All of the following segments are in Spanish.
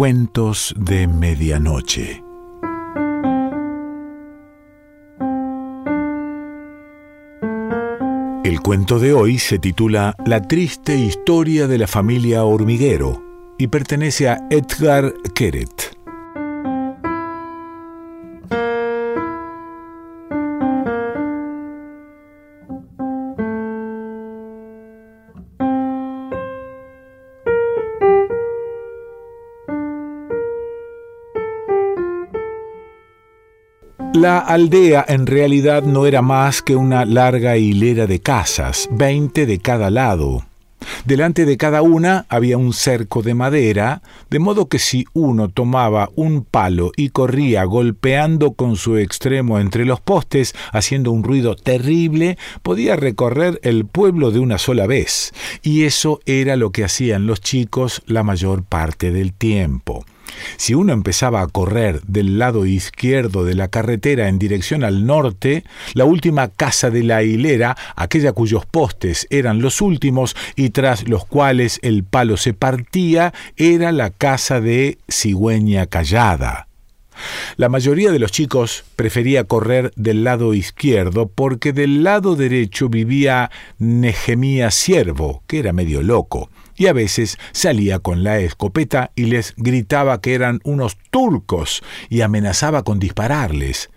Cuentos de Medianoche. El cuento de hoy se titula La triste historia de la familia hormiguero y pertenece a Edgar Keret. La aldea en realidad no era más que una larga hilera de casas, veinte de cada lado. Delante de cada una había un cerco de madera, de modo que si uno tomaba un palo y corría golpeando con su extremo entre los postes, haciendo un ruido terrible, podía recorrer el pueblo de una sola vez. Y eso era lo que hacían los chicos la mayor parte del tiempo. Si uno empezaba a correr del lado izquierdo de la carretera en dirección al norte, la última casa de la hilera, aquella cuyos postes eran los últimos y tras los cuales el palo se partía, era la casa de Cigüeña Callada. La mayoría de los chicos prefería correr del lado izquierdo porque del lado derecho vivía Nehemía Siervo, que era medio loco y a veces salía con la escopeta y les gritaba que eran unos turcos y amenazaba con dispararles.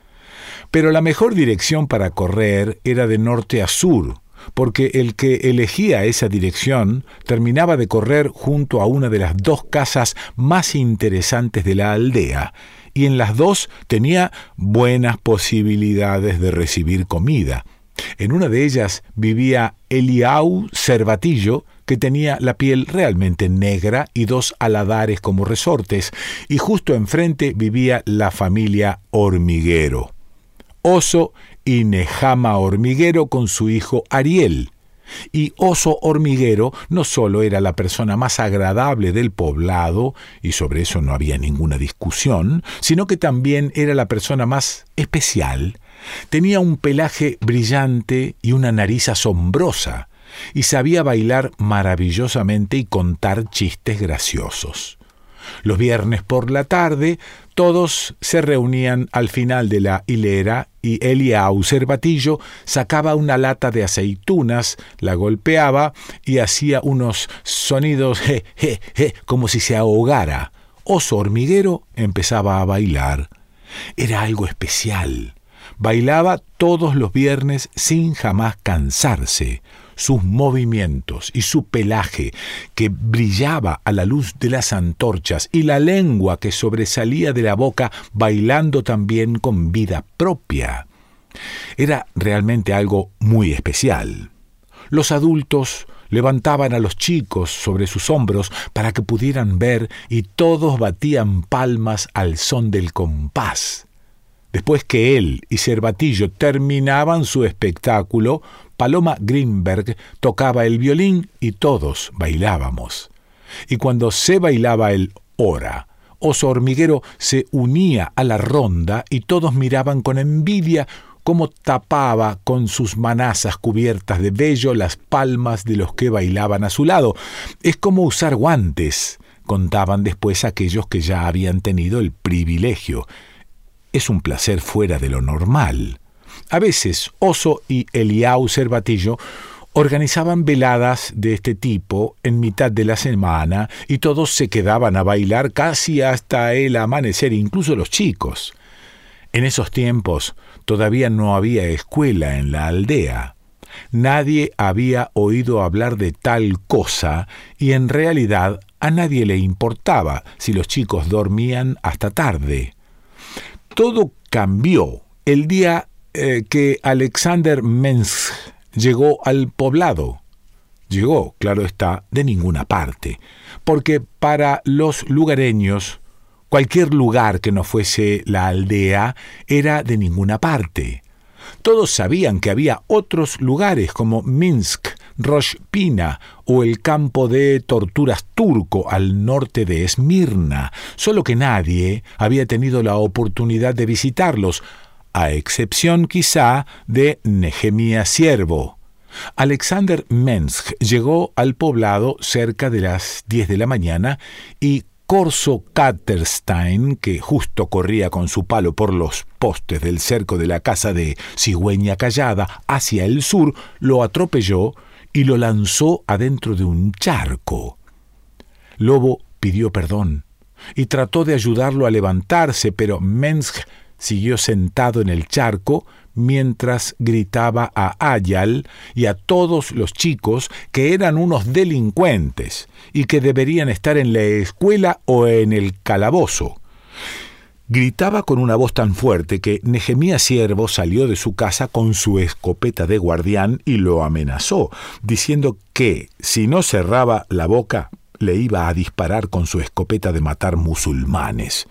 Pero la mejor dirección para correr era de norte a sur, porque el que elegía esa dirección terminaba de correr junto a una de las dos casas más interesantes de la aldea, y en las dos tenía buenas posibilidades de recibir comida. En una de ellas vivía Eliau Cervatillo, que tenía la piel realmente negra y dos aladares como resortes, y justo enfrente vivía la familia Hormiguero. Oso y Nejama Hormiguero con su hijo Ariel. Y Oso Hormiguero no solo era la persona más agradable del poblado, y sobre eso no había ninguna discusión, sino que también era la persona más especial. Tenía un pelaje brillante y una nariz asombrosa, y sabía bailar maravillosamente y contar chistes graciosos. Los viernes por la tarde todos se reunían al final de la hilera y Eliau Cervatillo sacaba una lata de aceitunas, la golpeaba y hacía unos sonidos je, je, je, como si se ahogara. Oso hormiguero empezaba a bailar. Era algo especial. Bailaba todos los viernes sin jamás cansarse sus movimientos y su pelaje que brillaba a la luz de las antorchas y la lengua que sobresalía de la boca bailando también con vida propia. Era realmente algo muy especial. Los adultos levantaban a los chicos sobre sus hombros para que pudieran ver y todos batían palmas al son del compás. Después que él y Cervatillo terminaban su espectáculo, Paloma Greenberg tocaba el violín y todos bailábamos. Y cuando se bailaba el hora, Oso Hormiguero se unía a la ronda y todos miraban con envidia cómo tapaba con sus manazas cubiertas de vello las palmas de los que bailaban a su lado. Es como usar guantes, contaban después aquellos que ya habían tenido el privilegio es un placer fuera de lo normal. A veces Oso y Eliau Cervatillo organizaban veladas de este tipo en mitad de la semana y todos se quedaban a bailar casi hasta el amanecer, incluso los chicos. En esos tiempos todavía no había escuela en la aldea. Nadie había oído hablar de tal cosa y en realidad a nadie le importaba si los chicos dormían hasta tarde. Todo cambió el día eh, que Alexander Mensch llegó al poblado. Llegó, claro está, de ninguna parte, porque para los lugareños cualquier lugar que no fuese la aldea era de ninguna parte. Todos sabían que había otros lugares como Minsk, Roshpina o el campo de torturas turco al norte de Esmirna, solo que nadie había tenido la oportunidad de visitarlos, a excepción quizá de Nehemia Siervo. Alexander Mensch llegó al poblado cerca de las diez de la mañana y corso Caterstein, que justo corría con su palo por los postes del cerco de la casa de Cigüeña Callada hacia el sur, lo atropelló y lo lanzó adentro de un charco. Lobo pidió perdón y trató de ayudarlo a levantarse, pero Mensch siguió sentado en el charco mientras gritaba a Ayal y a todos los chicos que eran unos delincuentes y que deberían estar en la escuela o en el calabozo. Gritaba con una voz tan fuerte que Nehemías Siervo salió de su casa con su escopeta de guardián y lo amenazó, diciendo que si no cerraba la boca le iba a disparar con su escopeta de matar musulmanes.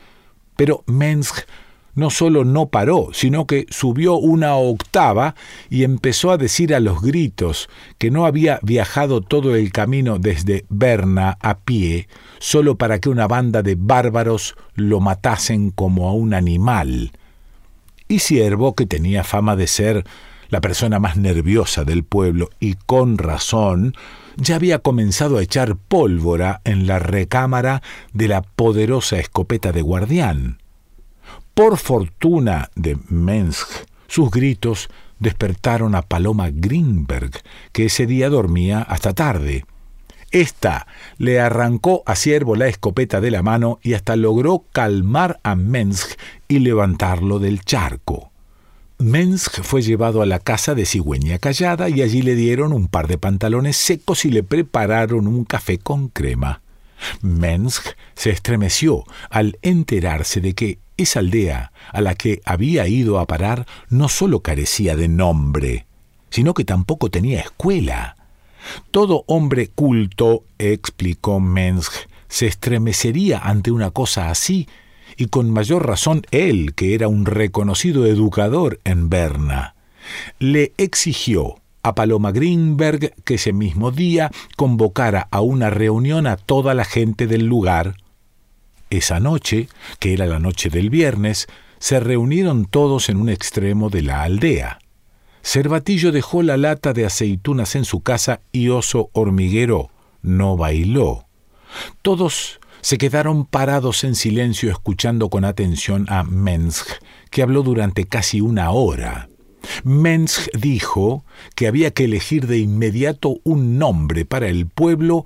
Pero Mensch no solo no paró, sino que subió una octava y empezó a decir a los gritos que no había viajado todo el camino desde Berna a pie solo para que una banda de bárbaros lo matasen como a un animal. Y Siervo, que tenía fama de ser la persona más nerviosa del pueblo y con razón, ya había comenzado a echar pólvora en la recámara de la poderosa escopeta de guardián. Por fortuna de Mensch, sus gritos despertaron a Paloma Greenberg, que ese día dormía hasta tarde. Esta le arrancó a Siervo la escopeta de la mano y hasta logró calmar a Mensch y levantarlo del charco. Mensch fue llevado a la casa de Cigüeña Callada y allí le dieron un par de pantalones secos y le prepararon un café con crema. Mensch se estremeció al enterarse de que esa aldea a la que había ido a parar no sólo carecía de nombre, sino que tampoco tenía escuela. Todo hombre culto, explicó Mensch, se estremecería ante una cosa así, y con mayor razón él, que era un reconocido educador en Berna. Le exigió a Paloma Greenberg que ese mismo día convocara a una reunión a toda la gente del lugar. Esa noche, que era la noche del viernes, se reunieron todos en un extremo de la aldea. Cervatillo dejó la lata de aceitunas en su casa y Oso Hormiguero no bailó. Todos se quedaron parados en silencio escuchando con atención a Mensch, que habló durante casi una hora. Mensch dijo que había que elegir de inmediato un nombre para el pueblo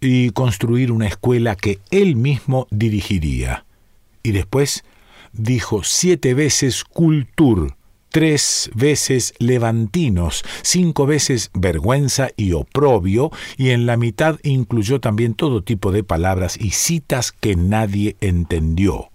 y construir una escuela que él mismo dirigiría. Y después dijo siete veces cultur, tres veces levantinos, cinco veces vergüenza y oprobio, y en la mitad incluyó también todo tipo de palabras y citas que nadie entendió.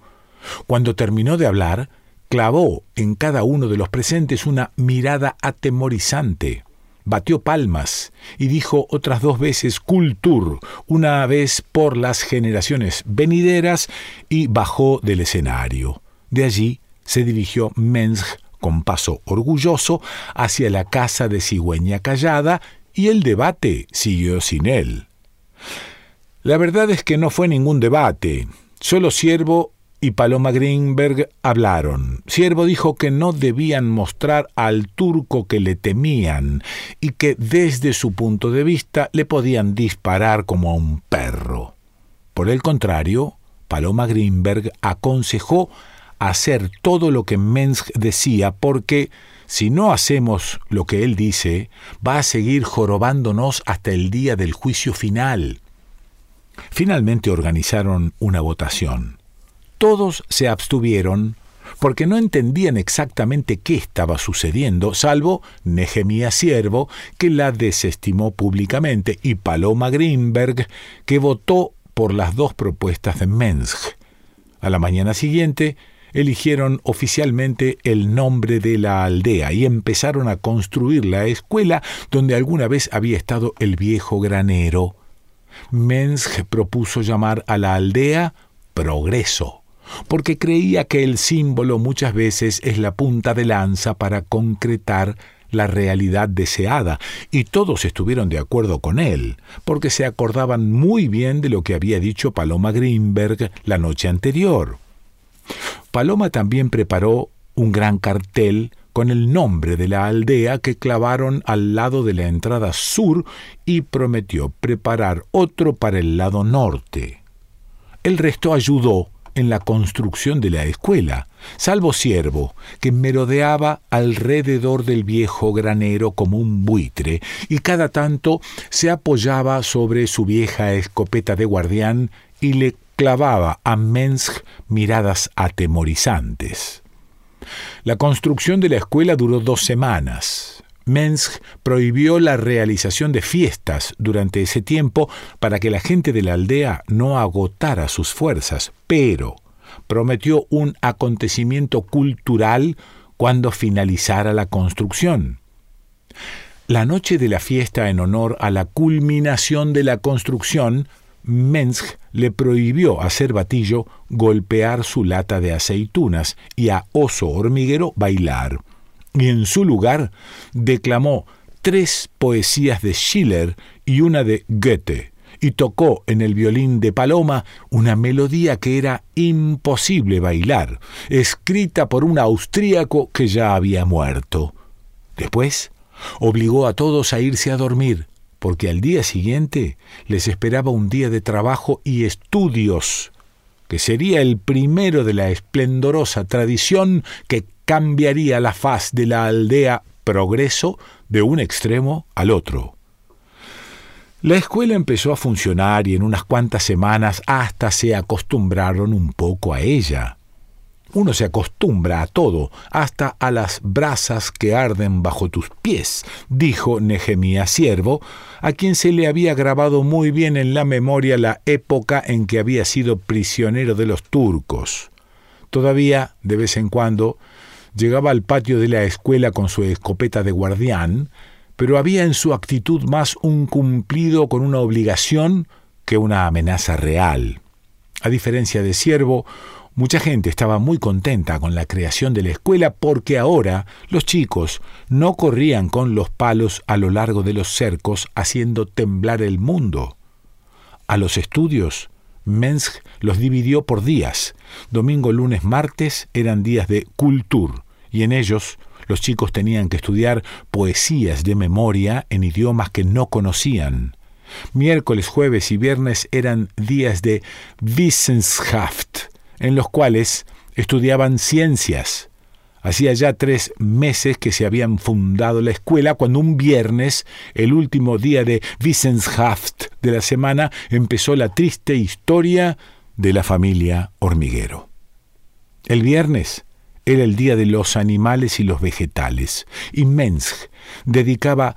Cuando terminó de hablar, clavó en cada uno de los presentes una mirada atemorizante. Batió palmas y dijo otras dos veces cultur, una vez por las generaciones venideras, y bajó del escenario. De allí se dirigió Mensch con paso orgulloso hacia la casa de cigüeña callada y el debate siguió sin él. La verdad es que no fue ningún debate. Solo Siervo y Paloma Greenberg hablaron. Siervo dijo que no debían mostrar al turco que le temían y que desde su punto de vista le podían disparar como a un perro. Por el contrario, Paloma Greenberg aconsejó hacer todo lo que Mensch decía porque si no hacemos lo que él dice, va a seguir jorobándonos hasta el día del juicio final. Finalmente organizaron una votación. Todos se abstuvieron porque no entendían exactamente qué estaba sucediendo, salvo Nehemías Siervo, que la desestimó públicamente, y Paloma Greenberg, que votó por las dos propuestas de Mensch. A la mañana siguiente, eligieron oficialmente el nombre de la aldea y empezaron a construir la escuela donde alguna vez había estado el viejo granero. Mensch propuso llamar a la aldea Progreso porque creía que el símbolo muchas veces es la punta de lanza para concretar la realidad deseada, y todos estuvieron de acuerdo con él, porque se acordaban muy bien de lo que había dicho Paloma Greenberg la noche anterior. Paloma también preparó un gran cartel con el nombre de la aldea que clavaron al lado de la entrada sur y prometió preparar otro para el lado norte. El resto ayudó en la construcción de la escuela, salvo Siervo, que merodeaba alrededor del viejo granero como un buitre, y cada tanto se apoyaba sobre su vieja escopeta de guardián y le clavaba a Mensch miradas atemorizantes. La construcción de la escuela duró dos semanas. Mensch prohibió la realización de fiestas durante ese tiempo para que la gente de la aldea no agotara sus fuerzas, pero prometió un acontecimiento cultural cuando finalizara la construcción. La noche de la fiesta en honor a la culminación de la construcción, Mensch le prohibió a Cervatillo golpear su lata de aceitunas y a Oso Hormiguero bailar y en su lugar declamó tres poesías de Schiller y una de Goethe, y tocó en el violín de Paloma una melodía que era imposible bailar, escrita por un austríaco que ya había muerto. Después obligó a todos a irse a dormir, porque al día siguiente les esperaba un día de trabajo y estudios, que sería el primero de la esplendorosa tradición que cambiaría la faz de la aldea Progreso de un extremo al otro. La escuela empezó a funcionar y en unas cuantas semanas hasta se acostumbraron un poco a ella. Uno se acostumbra a todo, hasta a las brasas que arden bajo tus pies, dijo Nehemías Siervo, a quien se le había grabado muy bien en la memoria la época en que había sido prisionero de los turcos. Todavía, de vez en cuando, Llegaba al patio de la escuela con su escopeta de guardián, pero había en su actitud más un cumplido con una obligación que una amenaza real. A diferencia de Siervo, mucha gente estaba muy contenta con la creación de la escuela porque ahora los chicos no corrían con los palos a lo largo de los cercos haciendo temblar el mundo. A los estudios, Mensch los dividió por días. Domingo, lunes, martes eran días de cultur, y en ellos los chicos tenían que estudiar poesías de memoria en idiomas que no conocían. Miércoles, jueves y viernes eran días de Wissenschaft, en los cuales estudiaban ciencias. Hacía ya tres meses que se habían fundado la escuela cuando un viernes, el último día de Wissenschaft de la semana, empezó la triste historia de la familia hormiguero. El viernes era el día de los animales y los vegetales, y Mensch dedicaba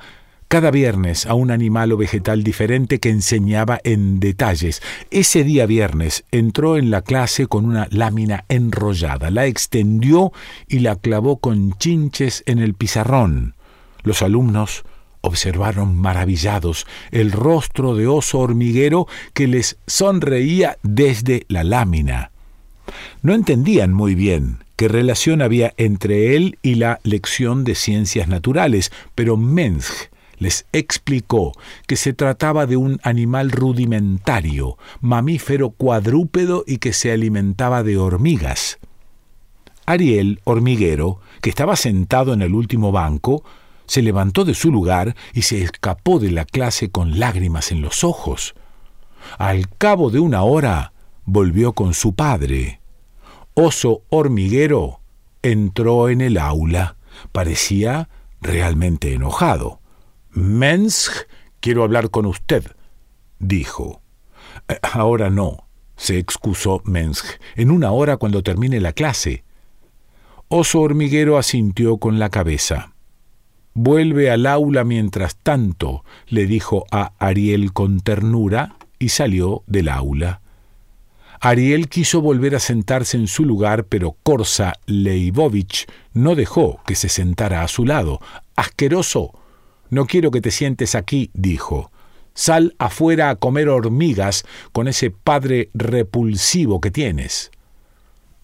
cada viernes a un animal o vegetal diferente que enseñaba en detalles. Ese día viernes entró en la clase con una lámina enrollada, la extendió y la clavó con chinches en el pizarrón. Los alumnos observaron maravillados el rostro de oso hormiguero que les sonreía desde la lámina. No entendían muy bien qué relación había entre él y la lección de ciencias naturales, pero Mensch les explicó que se trataba de un animal rudimentario, mamífero cuadrúpedo y que se alimentaba de hormigas. Ariel, hormiguero, que estaba sentado en el último banco, se levantó de su lugar y se escapó de la clase con lágrimas en los ojos. Al cabo de una hora volvió con su padre. Oso hormiguero entró en el aula. Parecía realmente enojado. Mensch, quiero hablar con usted, dijo. Eh, ahora no, se excusó Mensch. En una hora cuando termine la clase. Oso hormiguero asintió con la cabeza. Vuelve al aula mientras tanto, le dijo a Ariel con ternura, y salió del aula. Ariel quiso volver a sentarse en su lugar, pero Korsa Leibovich no dejó que se sentara a su lado. Asqueroso, no quiero que te sientes aquí, dijo. Sal afuera a comer hormigas con ese padre repulsivo que tienes.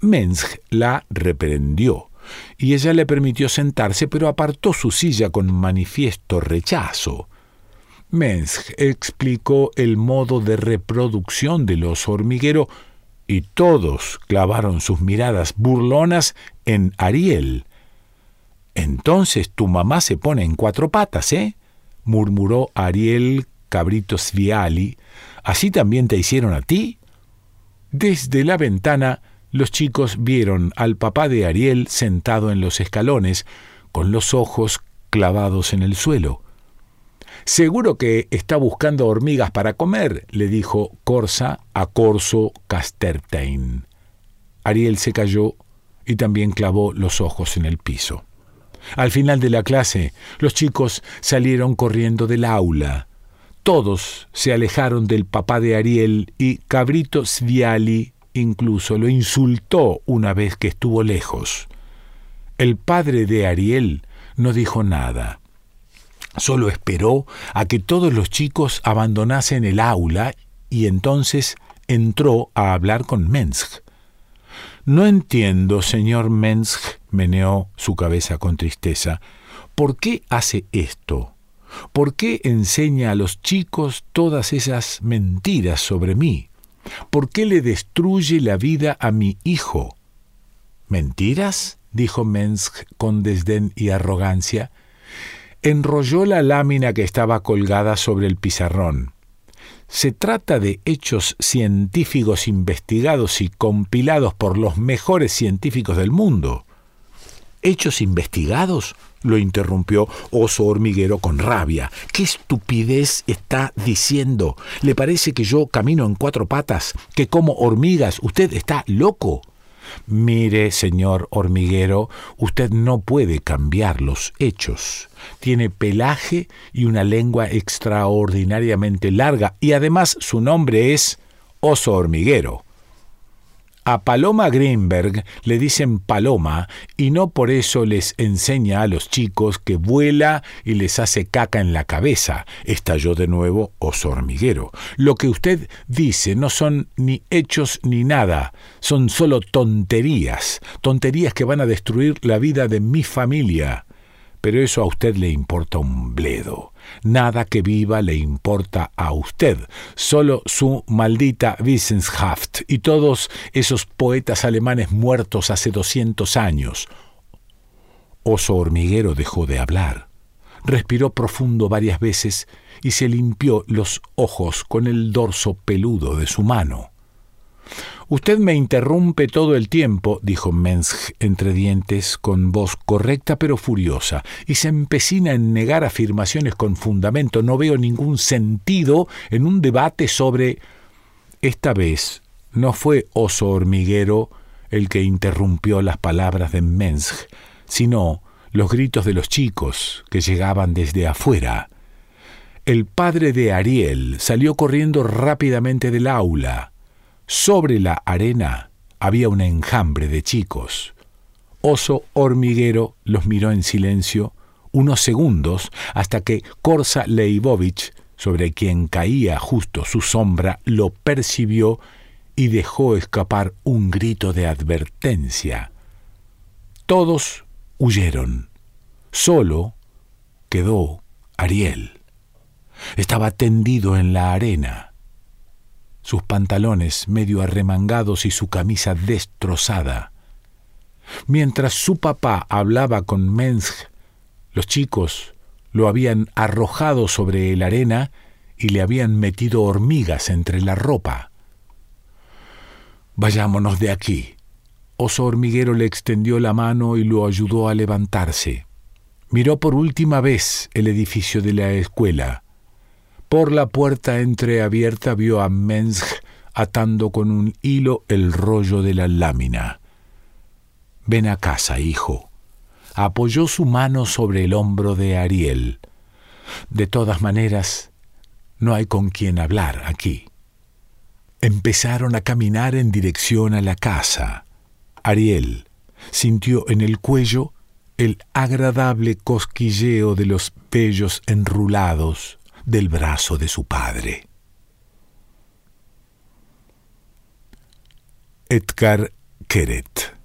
Mensch la reprendió, y ella le permitió sentarse, pero apartó su silla con manifiesto rechazo. Mensch explicó el modo de reproducción del oso hormiguero y todos clavaron sus miradas burlonas en Ariel. Entonces tu mamá se pone en cuatro patas, ¿eh? murmuró Ariel Cabrito Sviali. ¿Así también te hicieron a ti? Desde la ventana, los chicos vieron al papá de Ariel sentado en los escalones, con los ojos clavados en el suelo. Seguro que está buscando hormigas para comer, le dijo Corsa a Corso Castertain. Ariel se cayó y también clavó los ojos en el piso. Al final de la clase, los chicos salieron corriendo del aula. Todos se alejaron del papá de Ariel y Cabrito Sviali incluso lo insultó una vez que estuvo lejos. El padre de Ariel no dijo nada. Solo esperó a que todos los chicos abandonasen el aula y entonces entró a hablar con Mensch. No entiendo, señor Mensch, meneó su cabeza con tristeza. ¿Por qué hace esto? ¿Por qué enseña a los chicos todas esas mentiras sobre mí? ¿Por qué le destruye la vida a mi hijo? ¿Mentiras? dijo Mensch con desdén y arrogancia. Enrolló la lámina que estaba colgada sobre el pizarrón. Se trata de hechos científicos investigados y compilados por los mejores científicos del mundo. ¿Hechos investigados? lo interrumpió Oso Hormiguero con rabia. ¿Qué estupidez está diciendo? ¿Le parece que yo camino en cuatro patas? ¿Que como hormigas? ¿Usted está loco? Mire, señor hormiguero, usted no puede cambiar los hechos. Tiene pelaje y una lengua extraordinariamente larga, y además su nombre es oso hormiguero. A Paloma Greenberg le dicen Paloma y no por eso les enseña a los chicos que vuela y les hace caca en la cabeza. Estalló de nuevo oso hormiguero. Lo que usted dice no son ni hechos ni nada, son solo tonterías, tonterías que van a destruir la vida de mi familia. Pero eso a usted le importa un bledo. Nada que viva le importa a usted, solo su maldita Wissenschaft y todos esos poetas alemanes muertos hace doscientos años. Oso Hormiguero dejó de hablar. Respiró profundo varias veces y se limpió los ojos con el dorso peludo de su mano. Usted me interrumpe todo el tiempo, dijo Mensch entre dientes, con voz correcta pero furiosa, y se empecina en negar afirmaciones con fundamento. No veo ningún sentido en un debate sobre... Esta vez no fue oso hormiguero el que interrumpió las palabras de Mensch, sino los gritos de los chicos que llegaban desde afuera. El padre de Ariel salió corriendo rápidamente del aula. Sobre la arena había un enjambre de chicos. Oso hormiguero los miró en silencio unos segundos hasta que Korsa Leibovich, sobre quien caía justo su sombra, lo percibió y dejó escapar un grito de advertencia. Todos huyeron. Solo quedó Ariel. Estaba tendido en la arena sus pantalones medio arremangados y su camisa destrozada. Mientras su papá hablaba con Mensch, los chicos lo habían arrojado sobre la arena y le habían metido hormigas entre la ropa. Vayámonos de aquí. Oso Hormiguero le extendió la mano y lo ayudó a levantarse. Miró por última vez el edificio de la escuela. Por la puerta entreabierta vio a Mensch atando con un hilo el rollo de la lámina. Ven a casa, hijo. Apoyó su mano sobre el hombro de Ariel. De todas maneras, no hay con quien hablar aquí. Empezaron a caminar en dirección a la casa. Ariel sintió en el cuello el agradable cosquilleo de los vellos enrulados del brazo de su padre. Edgar Keret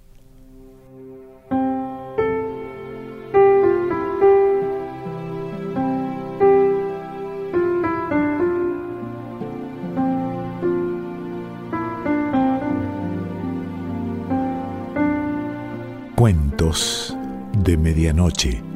Cuentos de Medianoche